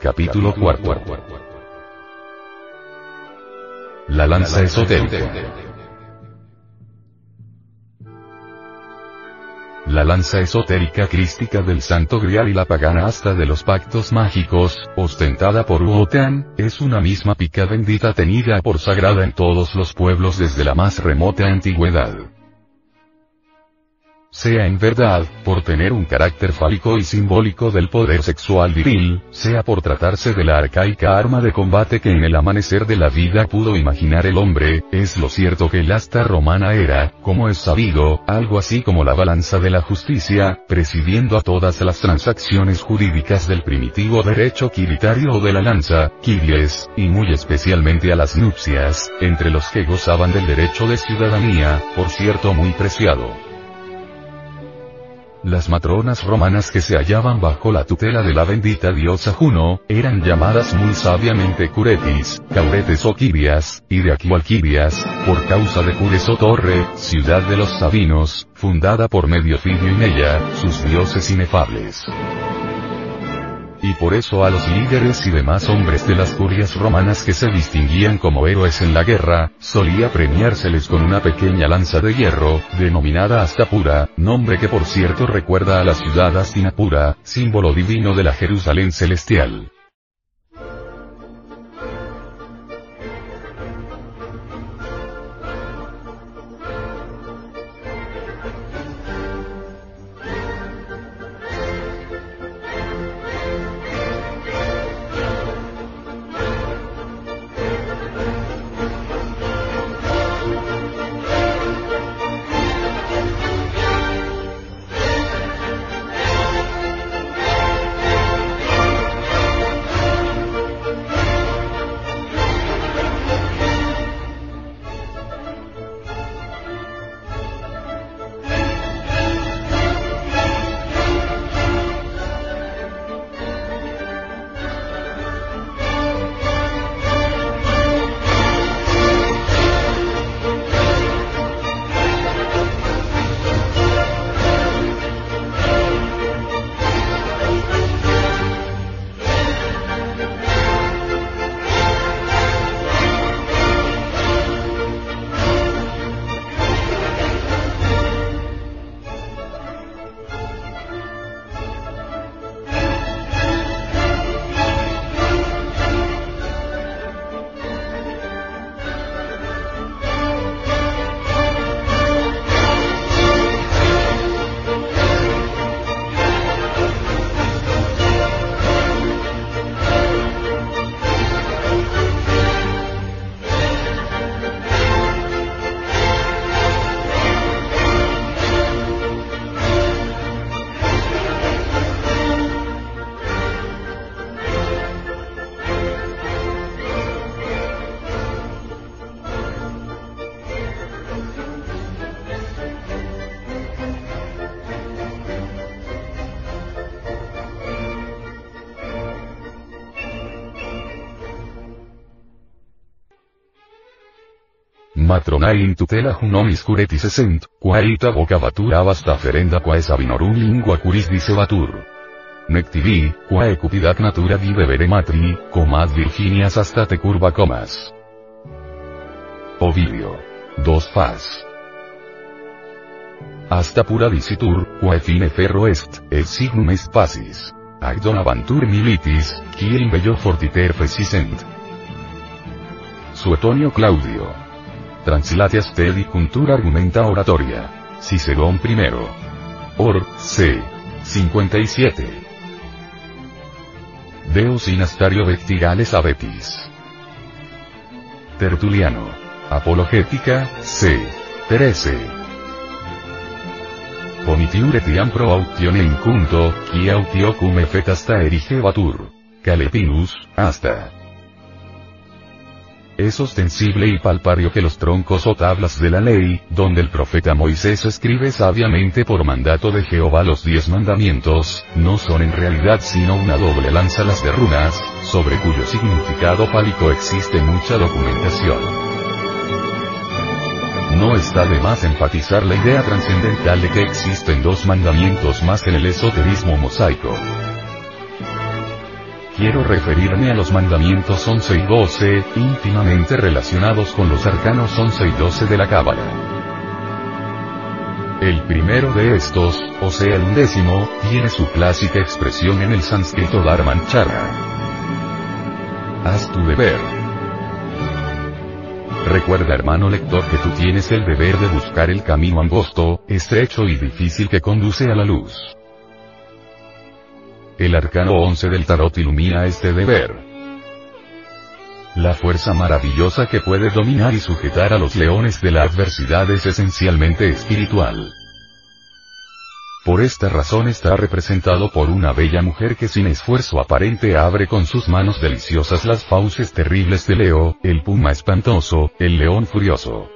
Capítulo cuarto. La lanza esotérica. La lanza esotérica crística del Santo Grial y la pagana hasta de los pactos mágicos, ostentada por Wotan, es una misma pica bendita tenida por sagrada en todos los pueblos desde la más remota antigüedad sea en verdad, por tener un carácter fálico y simbólico del poder sexual viril, sea por tratarse de la arcaica arma de combate que en el amanecer de la vida pudo imaginar el hombre, es lo cierto que el asta romana era, como es sabido, algo así como la balanza de la justicia, presidiendo a todas las transacciones jurídicas del primitivo derecho quiritario o de la lanza, quiries, y muy especialmente a las nupcias, entre los que gozaban del derecho de ciudadanía, por cierto muy preciado. Las matronas romanas que se hallaban bajo la tutela de la bendita diosa Juno, eran llamadas muy sabiamente curetis, cauretes o quibias, y de aquí por causa de Cures o Torre, ciudad de los Sabinos, fundada por Mediofidio y ella, sus dioses inefables y por eso a los líderes y demás hombres de las curias romanas que se distinguían como héroes en la guerra, solía premiárseles con una pequeña lanza de hierro, denominada Astapura, nombre que por cierto recuerda a la ciudad Astinapura, símbolo divino de la Jerusalén celestial. Matronai in tutela hunomis curetis essent, quaita vocavatur abasta ferenda quae sabinorum lingua curis dicebatur. Nectivi, quae cupidat natura vive bere matri, comad Virginias hasta te curva comas. Ovidio. Dos faz. Hasta pura dicitur, quae fine ferro est, et signum est pacis. Aidon avantur militis, quien bello fortiter fesisent. Suetonio Claudio. Translatias Tedi Cultura Argumenta Oratoria. Cicerón I. Or, c. 57. Deus Inastario Vectigales Abetis. Tertuliano. Apologética, c. 13. Ponitiuretiam pro auctione incunto, qui autio cum effet hasta erige batur. Calepinus, hasta. Es ostensible y palpario que los troncos o tablas de la ley, donde el profeta Moisés escribe sabiamente por mandato de Jehová los diez mandamientos, no son en realidad sino una doble lanza las de runas, sobre cuyo significado pálico existe mucha documentación. No está de más enfatizar la idea trascendental de que existen dos mandamientos más en el esoterismo mosaico. Quiero referirme a los mandamientos 11 y 12, íntimamente relacionados con los arcanos 11 y 12 de la Cábala. El primero de estos, o sea el undécimo, tiene su clásica expresión en el sánscrito Dharmanchara. Haz tu deber. Recuerda hermano lector que tú tienes el deber de buscar el camino angosto, estrecho y difícil que conduce a la luz. El arcano 11 del tarot ilumina este deber. La fuerza maravillosa que puede dominar y sujetar a los leones de la adversidad es esencialmente espiritual. Por esta razón está representado por una bella mujer que sin esfuerzo aparente abre con sus manos deliciosas las fauces terribles de Leo, el puma espantoso, el león furioso.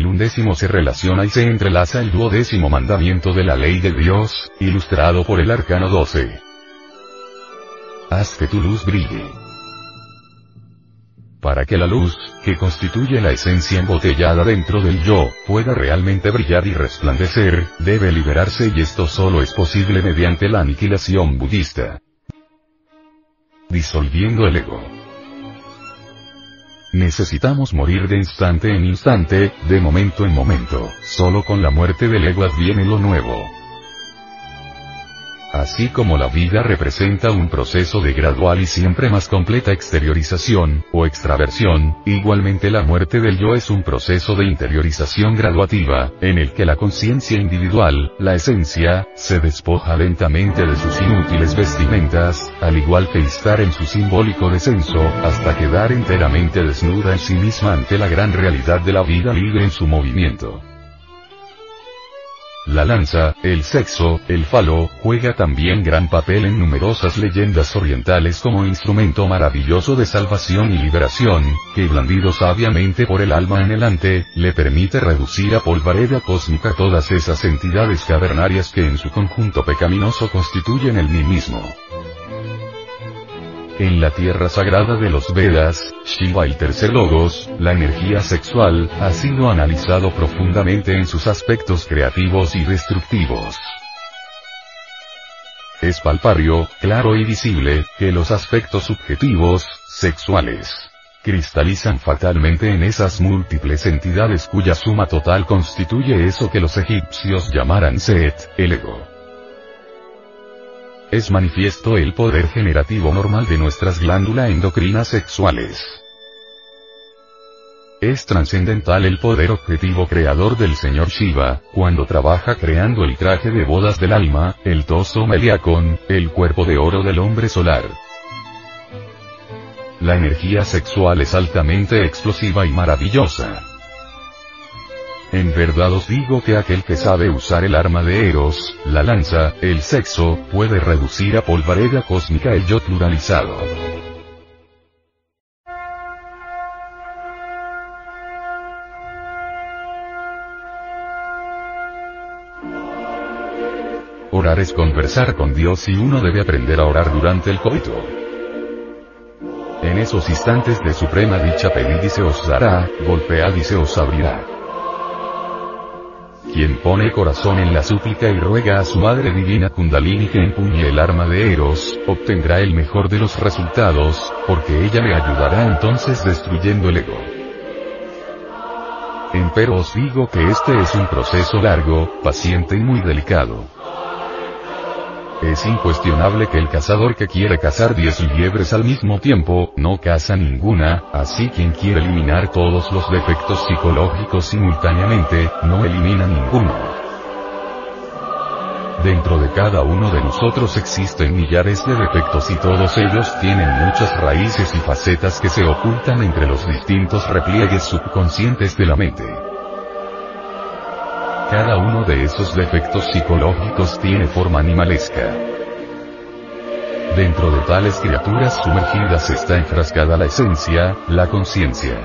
El undécimo se relaciona y se entrelaza el duodécimo mandamiento de la ley de Dios, ilustrado por el arcano 12. Haz que tu luz brille. Para que la luz, que constituye la esencia embotellada dentro del yo, pueda realmente brillar y resplandecer, debe liberarse y esto solo es posible mediante la aniquilación budista. Disolviendo el ego. Necesitamos morir de instante en instante, de momento en momento, solo con la muerte del ego adviene lo nuevo. Así como la vida representa un proceso de gradual y siempre más completa exteriorización, o extraversión, igualmente la muerte del yo es un proceso de interiorización graduativa, en el que la conciencia individual, la esencia, se despoja lentamente de sus inútiles vestimentas, al igual que estar en su simbólico descenso, hasta quedar enteramente desnuda en sí misma ante la gran realidad de la vida libre en su movimiento. La lanza, el sexo, el falo, juega también gran papel en numerosas leyendas orientales como instrumento maravilloso de salvación y liberación, que blandido sabiamente por el alma en el ante, le permite reducir a polvareda cósmica todas esas entidades cavernarias que en su conjunto pecaminoso constituyen el mí mismo. En la tierra sagrada de los Vedas, Shiva el tercer logos, la energía sexual, ha sido analizado profundamente en sus aspectos creativos y destructivos. Es palpario, claro y visible, que los aspectos subjetivos, sexuales, cristalizan fatalmente en esas múltiples entidades cuya suma total constituye eso que los egipcios llamaran Set, el ego es manifiesto el poder generativo normal de nuestras glándulas endocrinas sexuales. Es trascendental el poder objetivo creador del señor Shiva, cuando trabaja creando el traje de bodas del alma, el toso meliacón, el cuerpo de oro del hombre solar. La energía sexual es altamente explosiva y maravillosa. En verdad os digo que aquel que sabe usar el arma de Eros, la lanza, el sexo, puede reducir a polvareda cósmica el yo pluralizado. Orar es conversar con Dios y uno debe aprender a orar durante el coito. En esos instantes de suprema dicha pedid y se os dará, golpead y se os abrirá. Quien pone corazón en la súplica y ruega a su Madre Divina Kundalini que empuñe el arma de Eros, obtendrá el mejor de los resultados, porque ella le ayudará entonces destruyendo el ego. Empero os digo que este es un proceso largo, paciente y muy delicado. Es incuestionable que el cazador que quiere cazar 10 liebres al mismo tiempo, no caza ninguna, así quien quiere eliminar todos los defectos psicológicos simultáneamente, no elimina ninguno. Dentro de cada uno de nosotros existen millares de defectos y todos ellos tienen muchas raíces y facetas que se ocultan entre los distintos repliegues subconscientes de la mente. Cada uno de esos defectos psicológicos tiene forma animalesca. Dentro de tales criaturas sumergidas está enfrascada la esencia, la conciencia.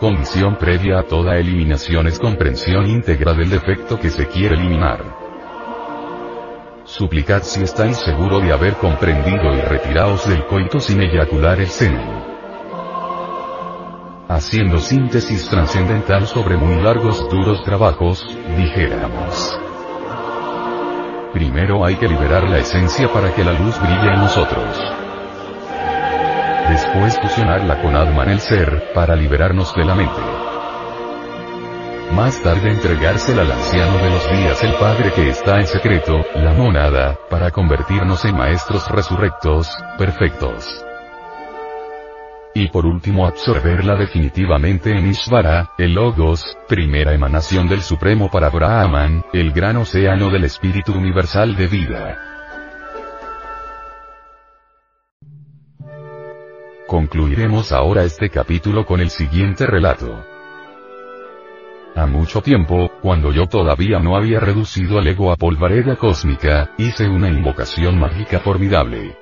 Condición previa a toda eliminación es comprensión íntegra del defecto que se quiere eliminar. Suplicad si estáis seguro de haber comprendido y retiraos del coito sin eyacular el seno. Haciendo síntesis trascendental sobre muy largos duros trabajos, dijéramos. Primero hay que liberar la esencia para que la luz brille en nosotros después fusionarla con Atman el ser, para liberarnos de la mente. Más tarde entregársela al anciano de los días el Padre que está en secreto, la monada, para convertirnos en maestros resurrectos, perfectos. Y por último absorberla definitivamente en Ishvara, el Logos, primera emanación del Supremo para Brahman, el gran océano del Espíritu Universal de vida. Concluiremos ahora este capítulo con el siguiente relato. A mucho tiempo, cuando yo todavía no había reducido al ego a polvareda cósmica, hice una invocación mágica formidable.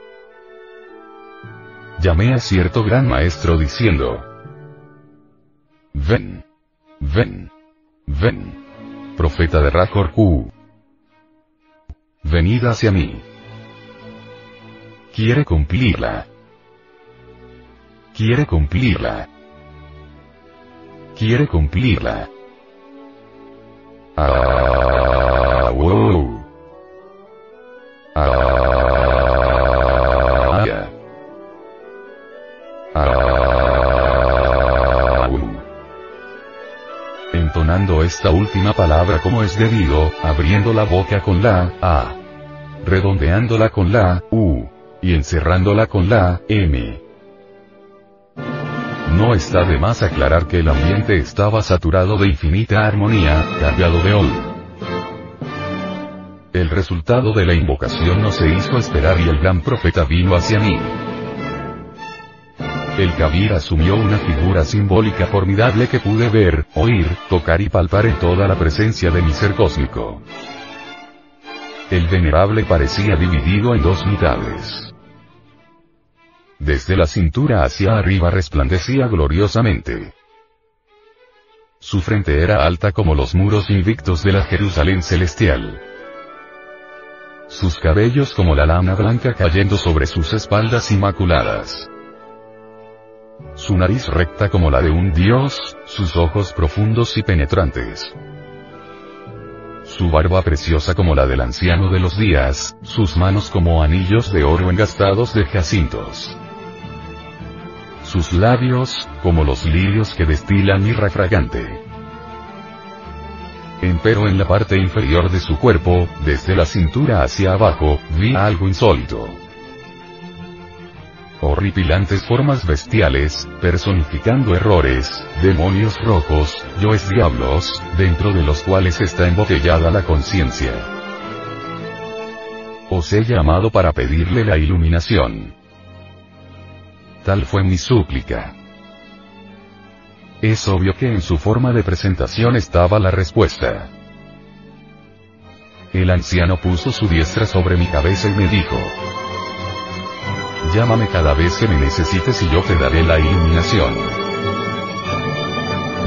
Llamé a cierto gran maestro diciendo, Ven, ven, ven, profeta de Rakor Ku, venid hacia mí. Quiere cumplirla quiere cumplirla. Quiere cumplirla. Ah, wow. Ah, esta última palabra como es debido, abriendo la boca con la A, redondeándola con la U, y encerrándola con la M. No está de más aclarar que el ambiente estaba saturado de infinita armonía, cargado de ol. El resultado de la invocación no se hizo esperar y el gran profeta vino hacia mí. El Kabir asumió una figura simbólica formidable que pude ver, oír, tocar y palpar en toda la presencia de mi ser cósmico. El venerable parecía dividido en dos mitades. Desde la cintura hacia arriba resplandecía gloriosamente. Su frente era alta como los muros invictos de la Jerusalén celestial. Sus cabellos como la lana blanca cayendo sobre sus espaldas inmaculadas. Su nariz recta como la de un dios, sus ojos profundos y penetrantes. Su barba preciosa como la del anciano de los días, sus manos como anillos de oro engastados de jacintos sus labios, como los lirios que destilan mirra fragante. Empero en la parte inferior de su cuerpo, desde la cintura hacia abajo, vi algo insólito. Horripilantes formas bestiales, personificando errores, demonios rojos, yoes diablos, dentro de los cuales está embotellada la conciencia. Os he llamado para pedirle la iluminación. Tal fue mi súplica. Es obvio que en su forma de presentación estaba la respuesta. El anciano puso su diestra sobre mi cabeza y me dijo, Llámame cada vez que me necesites y yo te daré la iluminación.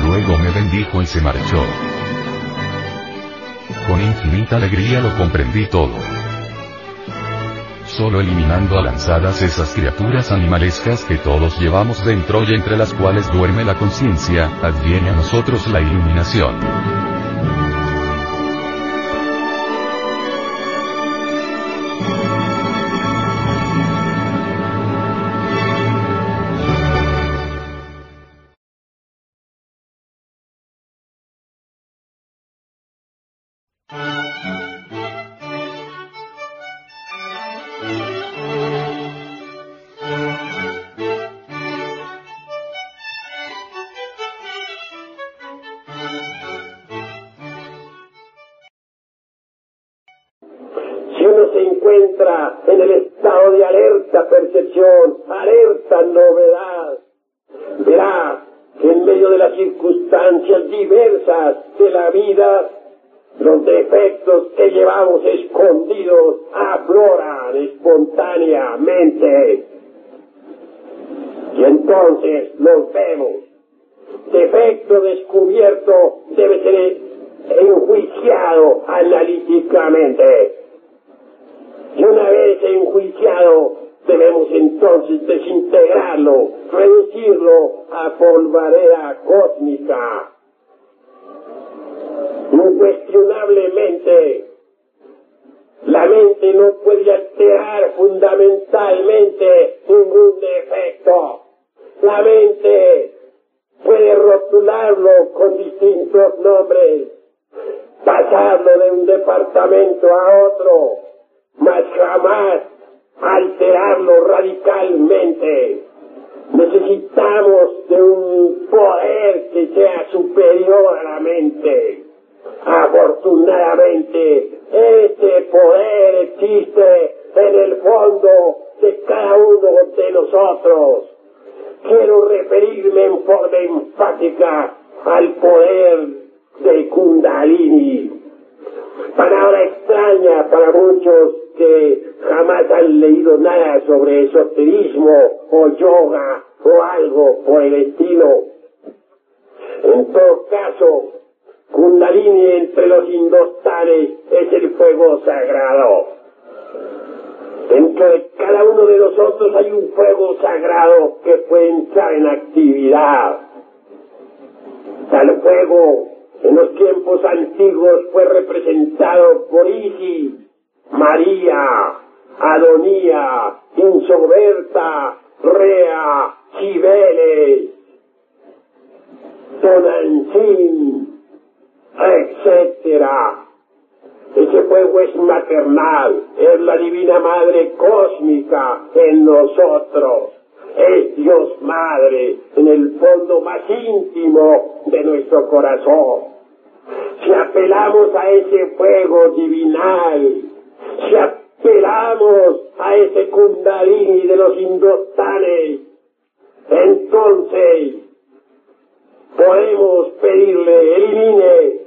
Luego me bendijo y se marchó. Con infinita alegría lo comprendí todo solo eliminando a lanzadas esas criaturas animalescas que todos llevamos dentro y entre las cuales duerme la conciencia, adviene a nosotros la iluminación. Encuentra en el estado de alerta percepción, alerta novedad. Verá que en medio de las circunstancias diversas de la vida, los defectos que llevamos escondidos afloran espontáneamente. Y entonces los vemos. Defecto descubierto debe ser enjuiciado analíticamente. Y una vez enjuiciado, debemos entonces desintegrarlo, reducirlo a polvareda cósmica. Incuestionablemente, la mente no puede alterar fundamentalmente ningún defecto. La mente puede rotularlo con distintos nombres, pasarlo de un departamento a otro, mas jamás alterarlo radicalmente. Necesitamos de un poder que sea superior a la mente. Afortunadamente, este poder existe en el fondo de cada uno de nosotros. Quiero referirme en forma enfática al poder de Kundalini. Palabra extraña para muchos que jamás han leído nada sobre esoterismo o yoga o algo por el estilo. En todo caso, Kundalini entre los indostanes es el fuego sagrado. Dentro de cada uno de nosotros hay un fuego sagrado que puede entrar en actividad. Tal fuego en los tiempos antiguos fue representado por Isis, María, Adonía, Insoberta, Rea, Cibeles, Tonantzin, etcétera. Ese fuego es maternal, es la divina madre cósmica en nosotros. Es Dios Madre en el fondo más íntimo de nuestro corazón. Si apelamos a ese fuego divinal, si apelamos a ese kundalini de los indostanes, entonces podemos pedirle elimine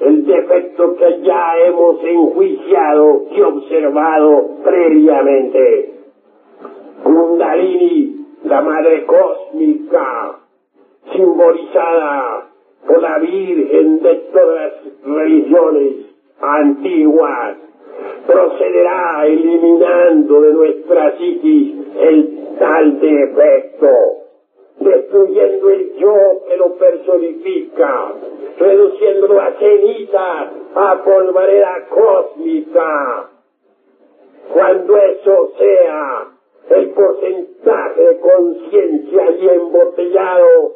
el defecto que ya hemos enjuiciado y observado previamente. Kundalini, la madre cósmica, simbolizada por la Virgen de todas las religiones antiguas, procederá eliminando de nuestra psiquis el tal defecto, destruyendo el yo que lo personifica, reduciéndolo a ceniza, a polvareda cósmica. Cuando eso sea, el porcentaje de conciencia y embotellado,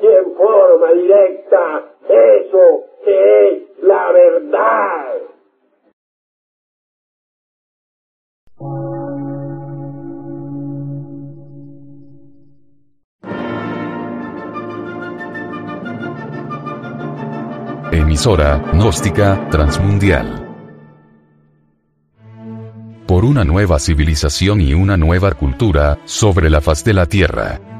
y en forma directa eso que es la verdad. Emisora, gnóstica, transmundial por una nueva civilización y una nueva cultura, sobre la faz de la Tierra.